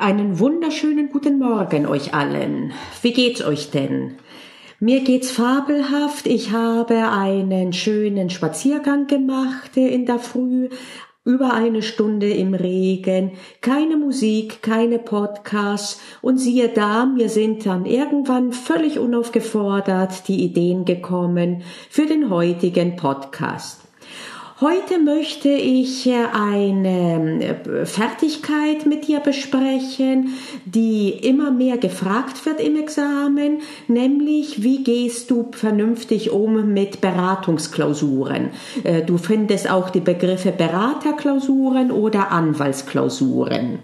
Einen wunderschönen guten Morgen euch allen. Wie geht's euch denn? Mir geht's fabelhaft. Ich habe einen schönen Spaziergang gemacht in der Früh, über eine Stunde im Regen, keine Musik, keine Podcasts und siehe da, mir sind dann irgendwann völlig unaufgefordert die Ideen gekommen für den heutigen Podcast. Heute möchte ich äh, eine äh, Fertigkeit mit dir besprechen, die immer mehr gefragt wird im Examen, nämlich wie gehst du vernünftig um mit Beratungsklausuren. Äh, du findest auch die Begriffe Beraterklausuren oder Anwaltsklausuren.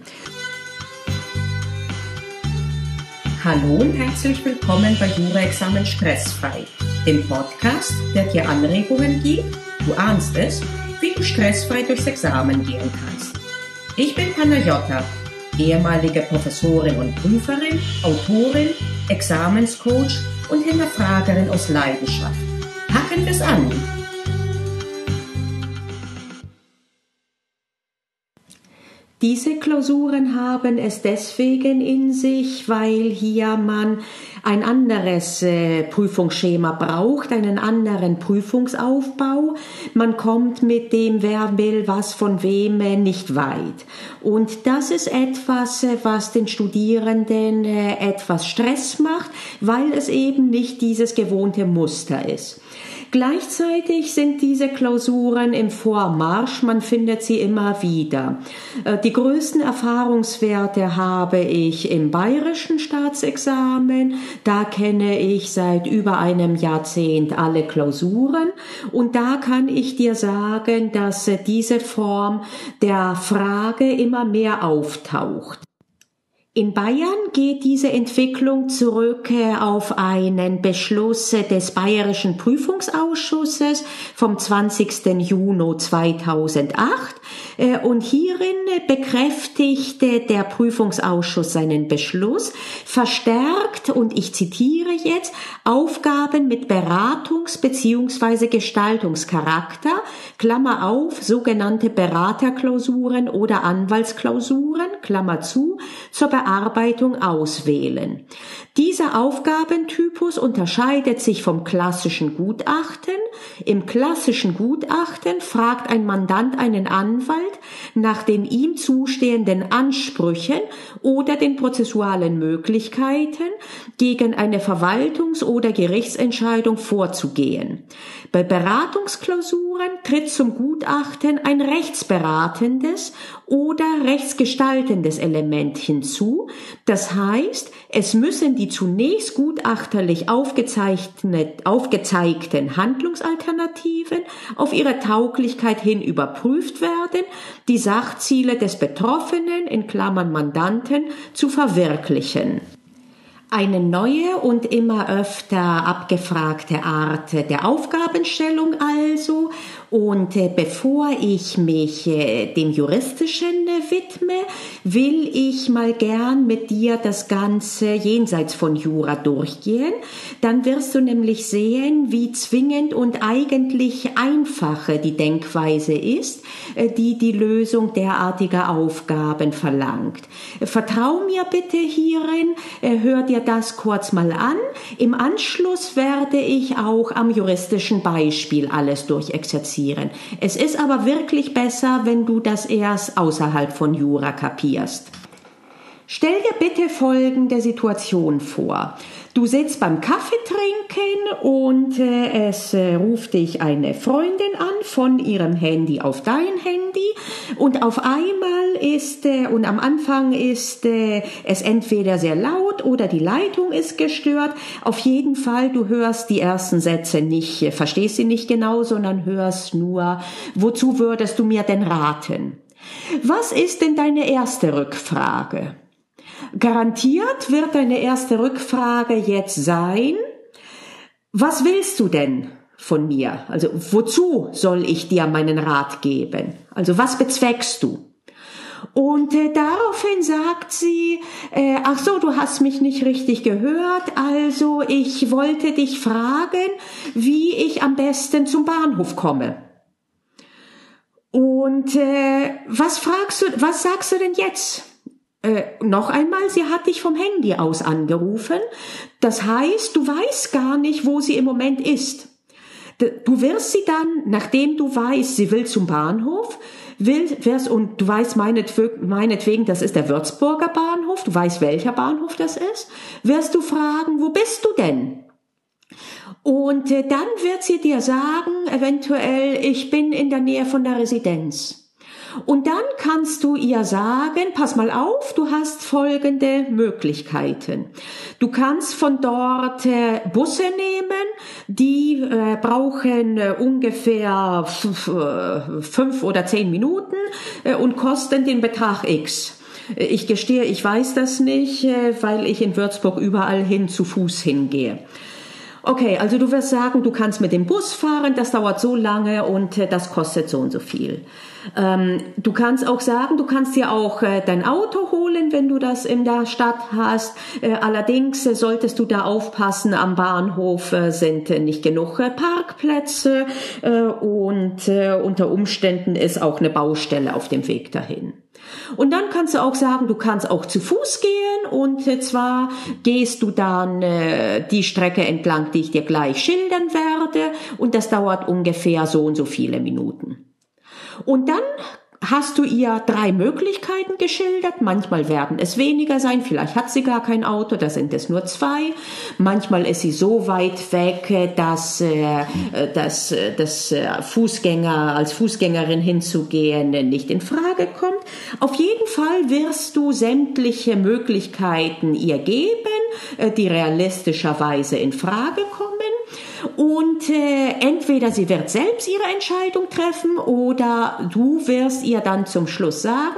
Hallo und herzlich willkommen bei Jura-Examen Stressfrei, dem Podcast, der dir Anregungen gibt Du ahnst es, wie du stressfrei durchs Examen gehen kannst. Ich bin Panayota, ehemalige Professorin und Prüferin, Autorin, Examenscoach und Hinterfragerin aus Leidenschaft. Packen wir's an! Diese Klausuren haben es deswegen in sich, weil hier man ein anderes äh, Prüfungsschema braucht, einen anderen Prüfungsaufbau. Man kommt mit dem, wer will was von wem äh, nicht weit. Und das ist etwas, äh, was den Studierenden etwas Stress macht, weil es eben nicht dieses gewohnte Muster ist. Gleichzeitig sind diese Klausuren im Vormarsch, man findet sie immer wieder. Die größten Erfahrungswerte habe ich im bayerischen Staatsexamen, da kenne ich seit über einem Jahrzehnt alle Klausuren und da kann ich dir sagen, dass diese Form der Frage immer mehr auftaucht. In Bayern geht diese Entwicklung zurück äh, auf einen Beschluss des Bayerischen Prüfungsausschusses vom 20. Juni 2008, äh, und hierin bekräftigte der Prüfungsausschuss seinen Beschluss, verstärkt, und ich zitiere jetzt, Aufgaben mit Beratungs- bzw. Gestaltungscharakter, Klammer auf, sogenannte Beraterklausuren oder Anwaltsklausuren, Klammer zu, zur Bearbeitung auswählen. Dieser Aufgabentypus unterscheidet sich vom klassischen Gutachten. Im klassischen Gutachten fragt ein Mandant einen Anwalt, nach den ihm zustehenden Ansprüchen oder den prozessualen Möglichkeiten, gegen eine Verwaltungs- oder Gerichtsentscheidung vorzugehen. Bei Beratungsklausuren tritt zum Gutachten ein rechtsberatendes oder rechtsgestaltendes Element hinzu. Das heißt, es müssen die zunächst gutachterlich aufgezeigten Handlungsalternativen auf ihre Tauglichkeit hin überprüft werden, die Sachziele des Betroffenen in Klammern Mandanten zu verwirklichen. Eine neue und immer öfter abgefragte Art der Aufgabenstellung also. Und äh, bevor ich mich äh, dem Juristischen äh, widme, will ich mal gern mit dir das Ganze jenseits von Jura durchgehen. Dann wirst du nämlich sehen, wie zwingend und eigentlich einfache die Denkweise ist, die die Lösung derartiger Aufgaben verlangt. Vertrau mir bitte hierin, hör dir dir das kurz mal an. Im Anschluss werde ich auch am juristischen Beispiel alles durchexerzieren. Es ist aber wirklich besser, wenn du das erst außerhalb von Jura kapierst. Stell dir bitte folgende Situation vor. Du sitzt beim Kaffee trinken und äh, es äh, ruft dich eine Freundin an von ihrem Handy auf dein Handy und auf einmal ist äh, und am Anfang ist es entweder sehr laut oder die Leitung ist gestört. Auf jeden Fall, du hörst die ersten Sätze nicht, verstehst sie nicht genau, sondern hörst nur, wozu würdest du mir denn raten? Was ist denn deine erste Rückfrage? Garantiert wird deine erste Rückfrage jetzt sein, was willst du denn von mir? Also wozu soll ich dir meinen Rat geben? Also was bezweckst du? Und äh, daraufhin sagt sie, äh, ach so, du hast mich nicht richtig gehört, also ich wollte dich fragen, wie ich am besten zum Bahnhof komme. Und äh, was fragst du, was sagst du denn jetzt? Äh, noch einmal, sie hat dich vom Handy aus angerufen. Das heißt, du weißt gar nicht, wo sie im Moment ist. Du wirst sie dann, nachdem du weißt, sie will zum Bahnhof, will, wirst, und du weißt meinetwegen, meinetwegen, das ist der Würzburger Bahnhof, du weißt, welcher Bahnhof das ist, wirst du fragen, wo bist du denn? Und äh, dann wird sie dir sagen, eventuell, ich bin in der Nähe von der Residenz. Und dann kannst du ihr sagen, pass mal auf, du hast folgende Möglichkeiten. Du kannst von dort äh, Busse nehmen, die äh, brauchen äh, ungefähr äh, fünf oder zehn Minuten und kosten den Betrag X. Ich gestehe, ich weiß das nicht, weil ich in Würzburg überall hin zu Fuß hingehe. Okay, also du wirst sagen, du kannst mit dem Bus fahren, das dauert so lange und äh, das kostet so und so viel. Ähm, du kannst auch sagen, du kannst dir auch äh, dein Auto holen, wenn du das in der Stadt hast. Äh, allerdings äh, solltest du da aufpassen, am Bahnhof äh, sind äh, nicht genug Parkplätze und unter Umständen ist auch eine Baustelle auf dem Weg dahin. Und dann kannst du auch sagen, du kannst auch zu Fuß gehen und äh, zwar gehst du dann äh, die Strecke entlang, die ich dir gleich schildern werde und das dauert ungefähr so und so viele Minuten. Und dann hast du ihr drei Möglichkeiten geschildert. Manchmal werden es weniger sein, vielleicht hat sie gar kein Auto, da sind es nur zwei. Manchmal ist sie so weit weg, dass, äh, dass, dass äh, Fußgänger als Fußgängerin hinzugehen nicht in Frage kommt. Auf jeden Fall wirst du sämtliche Möglichkeiten ihr geben, äh, die realistischerweise in Frage kommen. Und äh, entweder sie wird selbst ihre Entscheidung treffen oder du wirst ihr dann zum Schluss sagen,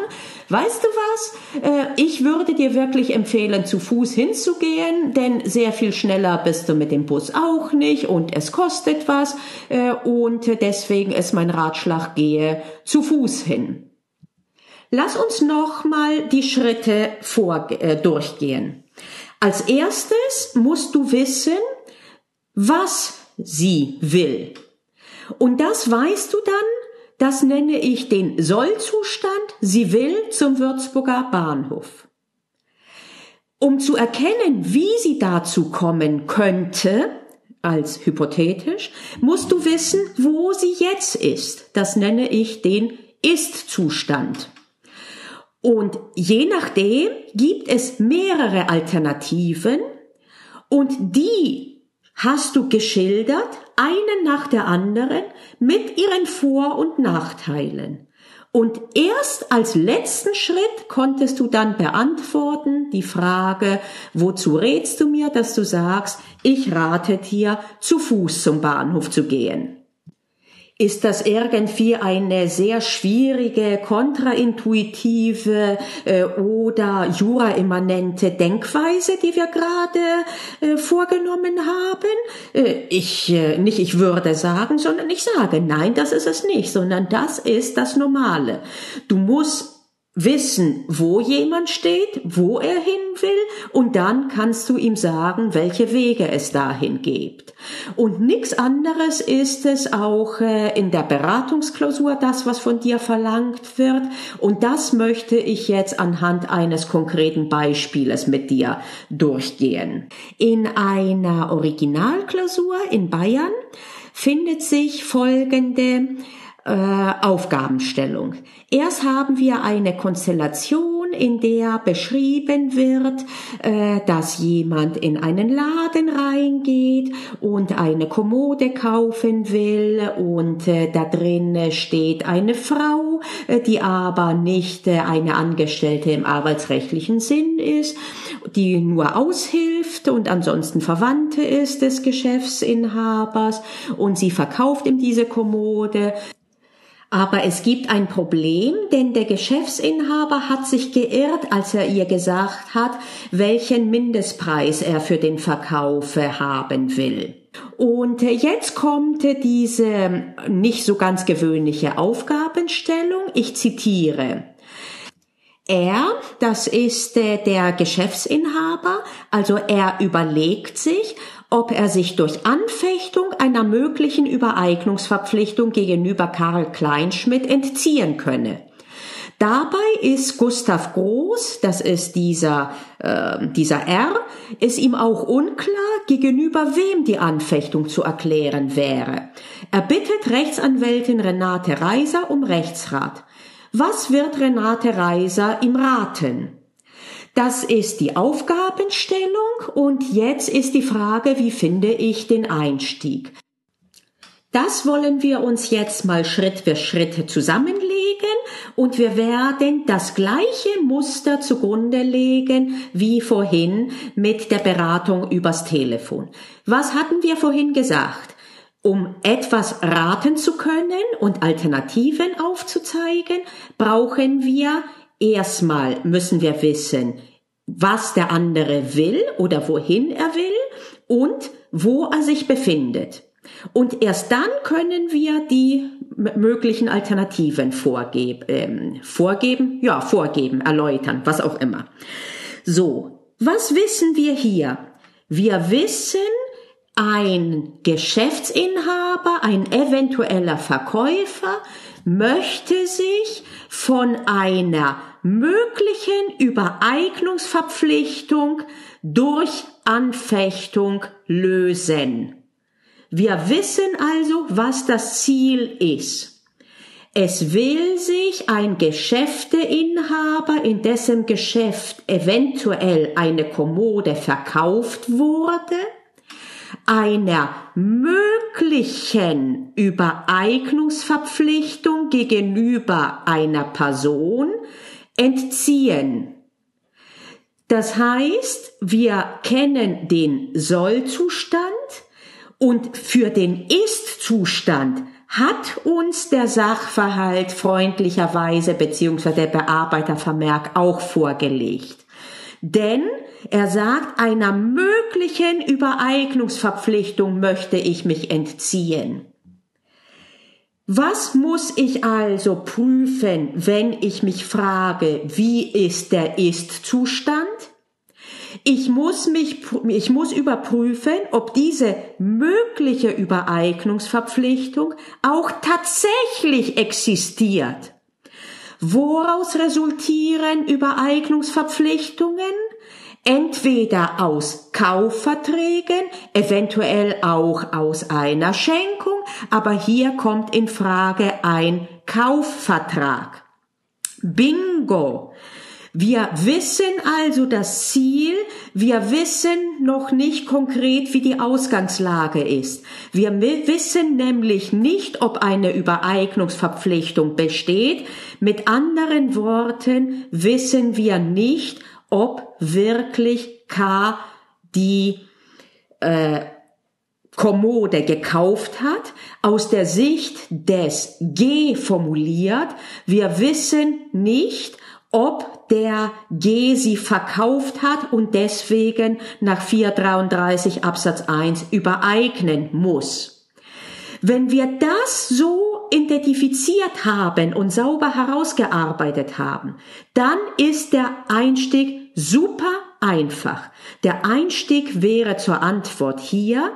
weißt du was, äh, ich würde dir wirklich empfehlen, zu Fuß hinzugehen, denn sehr viel schneller bist du mit dem Bus auch nicht und es kostet was äh, und deswegen ist mein Ratschlag, gehe zu Fuß hin. Lass uns nochmal die Schritte vor, äh, durchgehen. Als erstes musst du wissen, was sie will. Und das weißt du dann, das nenne ich den Sollzustand, sie will zum Würzburger Bahnhof. Um zu erkennen, wie sie dazu kommen könnte, als hypothetisch, musst du wissen, wo sie jetzt ist. Das nenne ich den Ist-Zustand. Und je nachdem gibt es mehrere Alternativen und die hast du geschildert, eine nach der anderen, mit ihren Vor- und Nachteilen. Und erst als letzten Schritt konntest du dann beantworten die Frage, wozu rätst du mir, dass du sagst, ich rate dir, zu Fuß zum Bahnhof zu gehen ist das irgendwie eine sehr schwierige, kontraintuitive äh, oder juraimmanente Denkweise, die wir gerade äh, vorgenommen haben? Äh, ich äh, nicht ich würde sagen, sondern ich sage, nein, das ist es nicht, sondern das ist das Normale. Du musst wissen, wo jemand steht, wo er hin will, und dann kannst du ihm sagen, welche Wege es dahin gibt. Und nichts anderes ist es auch äh, in der Beratungsklausur, das, was von dir verlangt wird. Und das möchte ich jetzt anhand eines konkreten Beispieles mit dir durchgehen. In einer Originalklausur in Bayern findet sich folgende äh, Aufgabenstellung. Erst haben wir eine Konstellation, in der beschrieben wird, äh, dass jemand in einen Laden reingeht und eine Kommode kaufen will und äh, da drin steht eine Frau, äh, die aber nicht äh, eine Angestellte im arbeitsrechtlichen Sinn ist, die nur aushilft und ansonsten Verwandte ist des Geschäftsinhabers und sie verkauft ihm diese Kommode. Aber es gibt ein Problem, denn der Geschäftsinhaber hat sich geirrt, als er ihr gesagt hat, welchen Mindestpreis er für den Verkauf haben will. Und jetzt kommt diese nicht so ganz gewöhnliche Aufgabenstellung. Ich zitiere. Er, das ist der Geschäftsinhaber, also er überlegt sich, ob er sich durch Anfechtung einer möglichen Übereignungsverpflichtung gegenüber Karl Kleinschmidt entziehen könne. Dabei ist Gustav Groß, das ist dieser, äh, dieser R, ist ihm auch unklar, gegenüber wem die Anfechtung zu erklären wäre. Er bittet Rechtsanwältin Renate Reiser um Rechtsrat. Was wird Renate Reiser ihm raten? Das ist die Aufgabenstellung und jetzt ist die Frage, wie finde ich den Einstieg? Das wollen wir uns jetzt mal Schritt für Schritt zusammenlegen und wir werden das gleiche Muster zugrunde legen wie vorhin mit der Beratung übers Telefon. Was hatten wir vorhin gesagt? Um etwas raten zu können und Alternativen aufzuzeigen, brauchen wir erstmal müssen wir wissen, was der andere will oder wohin er will und wo er sich befindet. Und erst dann können wir die möglichen Alternativen vorgeben, ähm, vorgeben, ja, vorgeben, erläutern, was auch immer. So, was wissen wir hier? Wir wissen, ein Geschäftsinhaber, ein eventueller Verkäufer möchte sich von einer möglichen Übereignungsverpflichtung durch Anfechtung lösen. Wir wissen also, was das Ziel ist. Es will sich ein Geschäfteinhaber, in dessen Geschäft eventuell eine Kommode verkauft wurde, einer möglichen Übereignungsverpflichtung gegenüber einer Person entziehen. Das heißt, wir kennen den Sollzustand, und für den Ist-Zustand hat uns der Sachverhalt freundlicherweise bzw. der Bearbeitervermerk auch vorgelegt. Denn er sagt, einer möglichen Übereignungsverpflichtung möchte ich mich entziehen. Was muss ich also prüfen, wenn ich mich frage, wie ist der Ist-Zustand? Ich muss mich, ich muss überprüfen, ob diese mögliche Übereignungsverpflichtung auch tatsächlich existiert. Woraus resultieren Übereignungsverpflichtungen? Entweder aus Kaufverträgen, eventuell auch aus einer Schenkung, aber hier kommt in Frage ein Kaufvertrag. Bingo! Wir wissen also das Ziel, wir wissen noch nicht konkret, wie die Ausgangslage ist. Wir wissen nämlich nicht, ob eine Übereignungsverpflichtung besteht. Mit anderen Worten wissen wir nicht, ob wirklich K die äh, Kommode gekauft hat, aus der Sicht des G formuliert. Wir wissen nicht, ob der G sie verkauft hat und deswegen nach 433 Absatz 1 übereignen muss. Wenn wir das so identifiziert haben und sauber herausgearbeitet haben, dann ist der Einstieg super einfach. Der Einstieg wäre zur Antwort hier.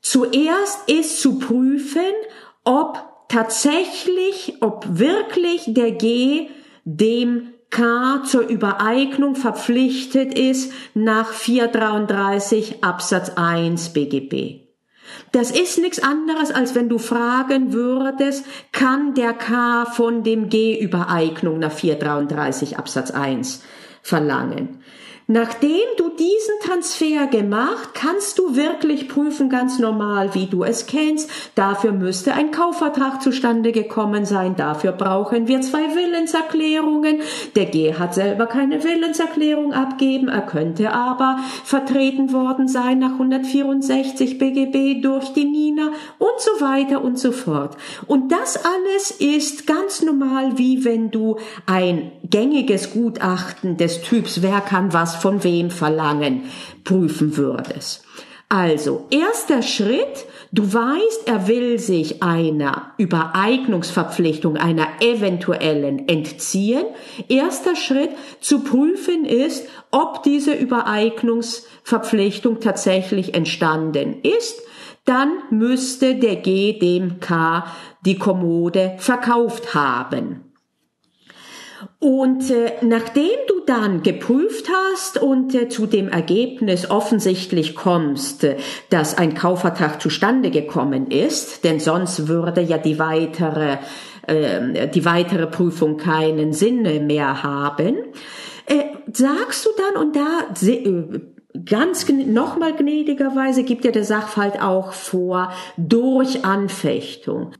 Zuerst ist zu prüfen, ob tatsächlich, ob wirklich der G dem K zur Übereignung verpflichtet ist nach 433 Absatz 1 BGB. Das ist nichts anderes, als wenn du fragen würdest, kann der K von dem G Übereignung nach 433 Absatz 1 verlangen. Nachdem du diesen Transfer gemacht, kannst du wirklich prüfen, ganz normal, wie du es kennst. Dafür müsste ein Kaufvertrag zustande gekommen sein. Dafür brauchen wir zwei Willenserklärungen. Der G hat selber keine Willenserklärung abgeben. Er könnte aber vertreten worden sein nach 164 BGB durch die Nina und so weiter und so fort. Und das alles ist ganz normal, wie wenn du ein gängiges Gutachten des Typs, wer kann was von wem verlangen, prüfen würdest. Also, erster Schritt, du weißt, er will sich einer Übereignungsverpflichtung, einer eventuellen entziehen. Erster Schritt zu prüfen ist, ob diese Übereignungsverpflichtung tatsächlich entstanden ist. Dann müsste der G dem K die Kommode verkauft haben. Und äh, nachdem du dann geprüft hast und äh, zu dem Ergebnis offensichtlich kommst, äh, dass ein Kaufvertrag zustande gekommen ist, denn sonst würde ja die weitere, äh, die weitere Prüfung keinen Sinn mehr haben, äh, sagst du dann und da äh, ganz nochmal gnädigerweise gibt dir der Sachverhalt auch vor durch Anfechtung.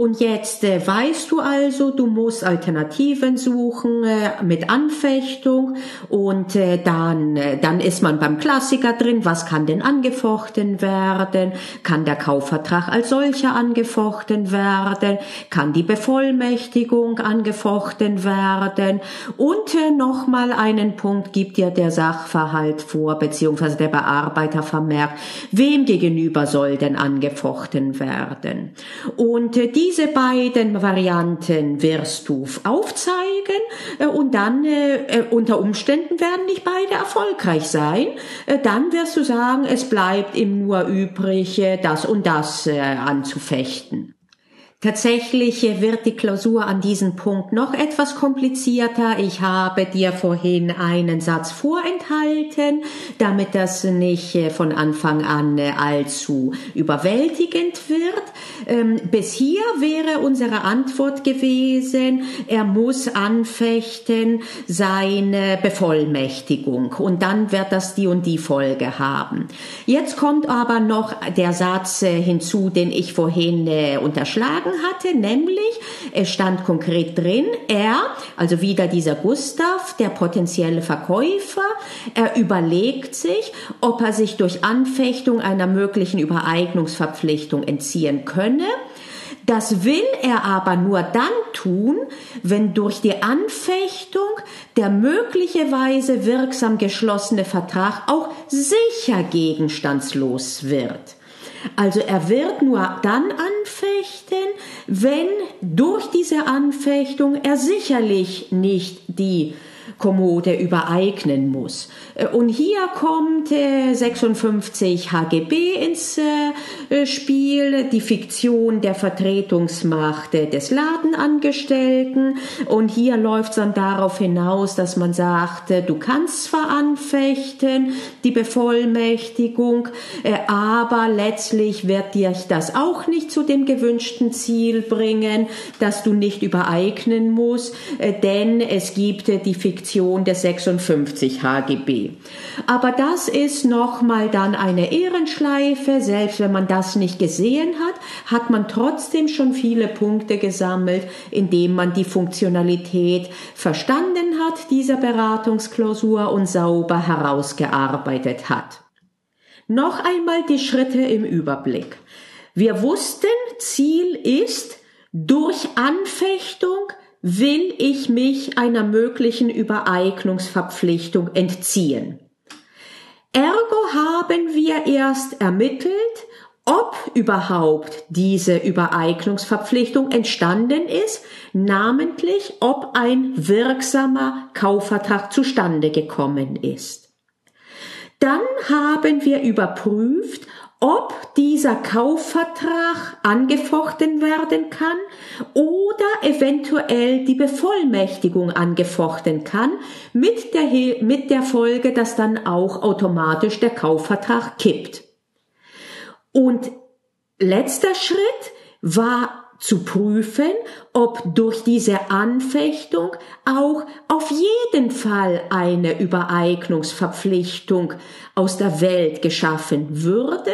Und jetzt äh, weißt du also, du musst Alternativen suchen äh, mit Anfechtung und äh, dann, äh, dann ist man beim Klassiker drin, was kann denn angefochten werden? Kann der Kaufvertrag als solcher angefochten werden? Kann die Bevollmächtigung angefochten werden? Und äh, nochmal einen Punkt gibt dir der Sachverhalt vor, beziehungsweise der Bearbeiter vermerkt, wem gegenüber soll denn angefochten werden? Und äh, die diese beiden Varianten wirst du aufzeigen äh, und dann äh, äh, unter Umständen werden nicht beide erfolgreich sein. Dann wirst du sagen, es bleibt ihm nur übrig, das und das anzufechten. Tatsächlich wird die Klausur an diesem Punkt noch etwas komplizierter. Ich habe dir vorhin einen Satz vorenthalten, damit das nicht von Anfang an allzu überwältigend wird. Ähm, bis hier wäre unsere Antwort gewesen, er muss anfechten seine Bevollmächtigung und dann wird das die und die Folge haben. Jetzt kommt aber noch der Satz äh, hinzu, den ich vorhin äh, unterschlagen hatte, nämlich es stand konkret drin, er, also wieder dieser Gustav, der potenzielle Verkäufer, er überlegt sich, ob er sich durch Anfechtung einer möglichen Übereignungsverpflichtung entziehen könne. Das will er aber nur dann tun, wenn durch die Anfechtung der möglicherweise wirksam geschlossene Vertrag auch sicher gegenstandslos wird. Also er wird nur dann anfechten, wenn durch diese Anfechtung er sicherlich nicht die Kommode übereignen muss. Äh, und hier kommt 56 HGB ins äh, Spiel, die Fiktion der Vertretungsmacht des Ladenangestellten. Und hier läuft es dann darauf hinaus, dass man sagt, du kannst zwar anfechten, die Bevollmächtigung, äh, aber letztlich wird dir das auch nicht zu dem gewünschten Ziel bringen, dass du nicht übereignen musst, denn es gibt die Fiktion Fiktion der 56 HGB. Aber das ist nochmal dann eine Ehrenschleife. Selbst wenn man das nicht gesehen hat, hat man trotzdem schon viele Punkte gesammelt, indem man die Funktionalität verstanden hat dieser Beratungsklausur und sauber herausgearbeitet hat. Noch einmal die Schritte im Überblick. Wir wussten, Ziel ist, durch Anfechtung will ich mich einer möglichen Übereignungsverpflichtung entziehen. Ergo haben wir erst ermittelt, ob überhaupt diese Übereignungsverpflichtung entstanden ist, namentlich ob ein wirksamer Kaufvertrag zustande gekommen ist. Dann haben wir überprüft, ob dieser Kaufvertrag angefochten werden kann oder eventuell die Bevollmächtigung angefochten kann, mit der, mit der Folge, dass dann auch automatisch der Kaufvertrag kippt. Und letzter Schritt war zu prüfen, ob durch diese Anfechtung auch auf jeden Fall eine Übereignungsverpflichtung aus der Welt geschaffen würde.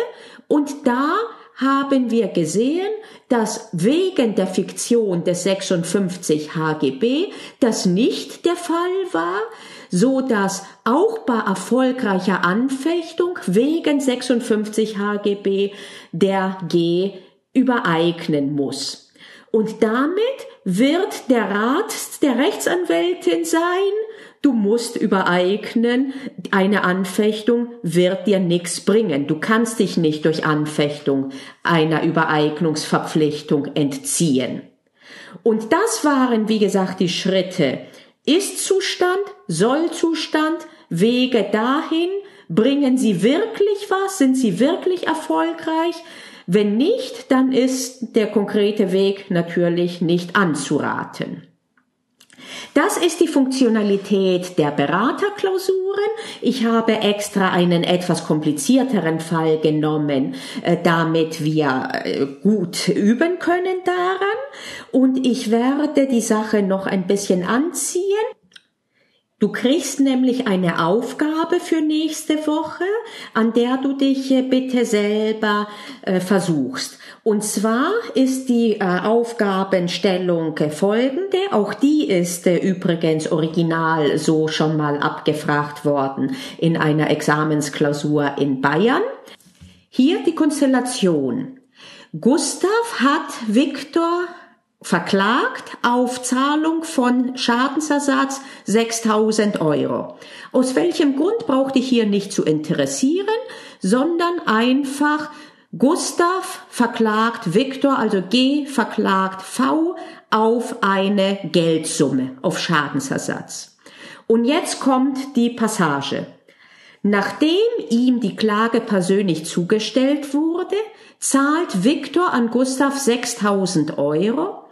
Und da haben wir gesehen, dass wegen der Fiktion des 56 HGB das nicht der Fall war, so dass auch bei erfolgreicher Anfechtung wegen 56 HGB der G übereignen muss. Und damit wird der Rat der Rechtsanwältin sein, du musst übereignen, eine Anfechtung wird dir nichts bringen. Du kannst dich nicht durch Anfechtung einer Übereignungsverpflichtung entziehen. Und das waren, wie gesagt, die Schritte. Ist-Zustand, Soll-Zustand, Wege dahin, bringen sie wirklich was, sind sie wirklich erfolgreich, wenn nicht, dann ist der konkrete Weg natürlich nicht anzuraten. Das ist die Funktionalität der Beraterklausuren. Ich habe extra einen etwas komplizierteren Fall genommen, äh, damit wir äh, gut üben können daran. Und ich werde die Sache noch ein bisschen anziehen. Du kriegst nämlich eine Aufgabe für nächste Woche, an der du dich äh, bitte selber äh, versuchst. Und zwar ist die äh, Aufgabenstellung folgende. Auch die ist übrigens original so schon mal abgefragt worden in einer Examensklausur in Bayern. Hier die Konstellation. Gustav hat Viktor verklagt auf Zahlung von Schadensersatz 6000 Euro. Aus welchem Grund braucht ich hier nicht zu interessieren, sondern einfach Gustav verklagt Viktor, also G verklagt V auf eine Geldsumme, auf Schadensersatz. Und jetzt kommt die Passage. Nachdem ihm die Klage persönlich zugestellt wurde, zahlt Viktor an Gustav 6000 Euro,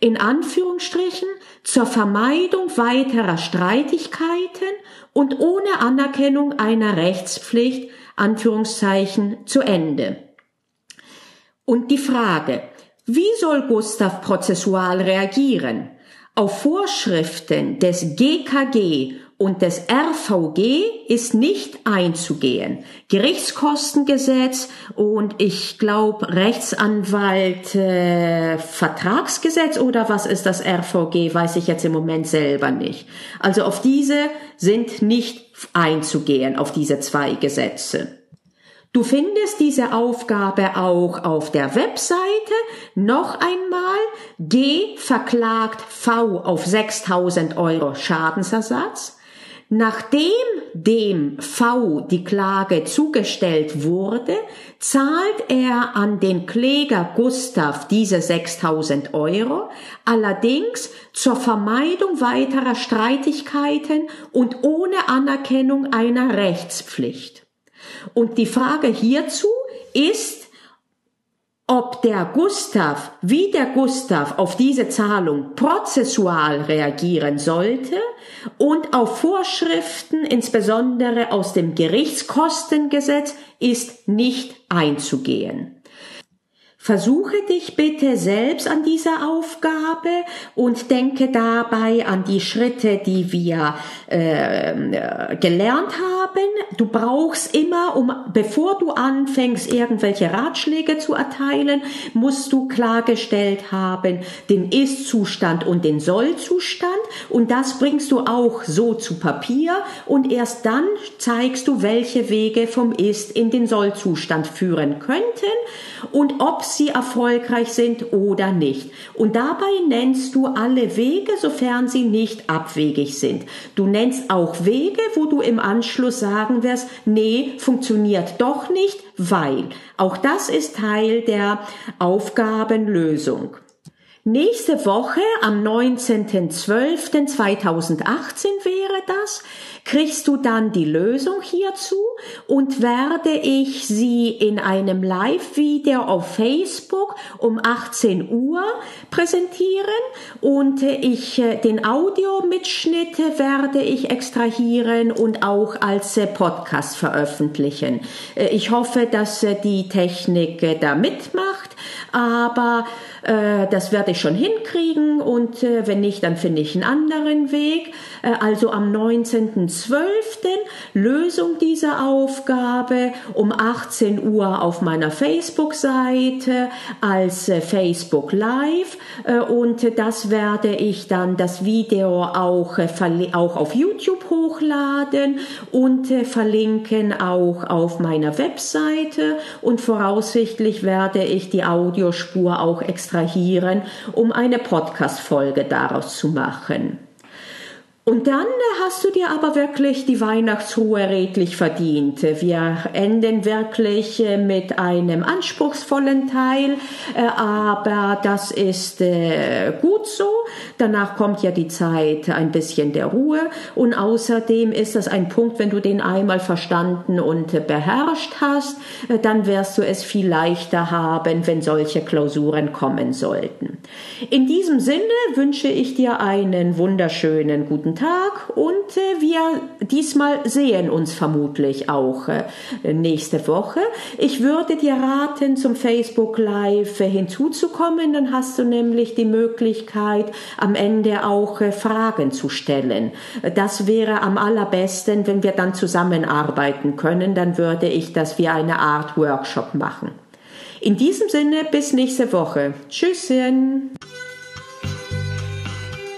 in Anführungsstrichen zur Vermeidung weiterer Streitigkeiten und ohne Anerkennung einer Rechtspflicht, Anführungszeichen, zu Ende. Und die Frage, wie soll Gustav prozessual reagieren? Auf Vorschriften des GKG und des RVG ist nicht einzugehen. Gerichtskostengesetz und ich glaube Rechtsanwalt äh, Vertragsgesetz oder was ist das RVG, weiß ich jetzt im Moment selber nicht. Also auf diese sind nicht einzugehen, auf diese zwei Gesetze. Du findest diese Aufgabe auch auf der Webseite. Noch einmal, G verklagt V auf 6000 Euro Schadensersatz. Nachdem dem V die Klage zugestellt wurde, zahlt er an den Kläger Gustav diese 6000 Euro, allerdings zur Vermeidung weiterer Streitigkeiten und ohne Anerkennung einer Rechtspflicht. Und die Frage hierzu ist, ob der Gustav, wie der Gustav auf diese Zahlung prozessual reagieren sollte und auf Vorschriften, insbesondere aus dem Gerichtskostengesetz, ist nicht einzugehen. Versuche dich bitte selbst an dieser Aufgabe und denke dabei an die Schritte, die wir äh, gelernt haben. Du brauchst immer, um bevor du anfängst, irgendwelche Ratschläge zu erteilen, musst du klargestellt haben den Ist-Zustand und den Soll-Zustand und das bringst du auch so zu Papier und erst dann zeigst du, welche Wege vom Ist in den Soll-Zustand führen könnten und ob sie erfolgreich sind oder nicht. Und dabei nennst du alle Wege, sofern sie nicht abwegig sind. Du nennst auch Wege, wo du im Anschluss sagen wirst, nee, funktioniert doch nicht, weil. Auch das ist Teil der Aufgabenlösung. Nächste Woche am 19.12.2018 wäre das, kriegst du dann die Lösung hierzu und werde ich sie in einem Live-Video auf Facebook um 18 Uhr präsentieren und ich äh, den Audiomitschnitte werde ich extrahieren und auch als äh, Podcast veröffentlichen. Äh, ich hoffe, dass die Technik da mitmacht, aber äh, das werde ich schon hinkriegen und äh, wenn nicht, dann finde ich einen anderen Weg. Äh, also am 19.12. Lösung dieser Aufgabe um 18 Uhr auf meiner Facebook-Seite als äh, Facebook Live äh, und das werde ich dann das Video auch, äh, auch auf YouTube hochladen und verlinken auch auf meiner Webseite und voraussichtlich werde ich die Audiospur auch extra extrahieren, um eine Podcast-Folge daraus zu machen. Und dann hast du dir aber wirklich die Weihnachtsruhe redlich verdient. Wir enden wirklich äh, mit einem anspruchsvollen Teil, äh, aber das ist äh, gut so. Danach kommt ja die Zeit ein bisschen der Ruhe und außerdem ist das ein Punkt, wenn du den einmal verstanden und beherrscht hast, dann wirst du es viel leichter haben, wenn solche Klausuren kommen sollten. In diesem Sinne wünsche ich dir einen wunderschönen guten guten Tag und äh, wir diesmal sehen uns vermutlich auch äh, nächste Woche. Ich würde dir raten, zum Facebook Live äh, hinzuzukommen, dann hast du nämlich die Möglichkeit, am Ende auch äh, Fragen zu stellen. Das wäre am allerbesten, wenn wir dann zusammenarbeiten können, dann würde ich das wie eine Art Workshop machen. In diesem Sinne, bis nächste Woche. Tschüsschen!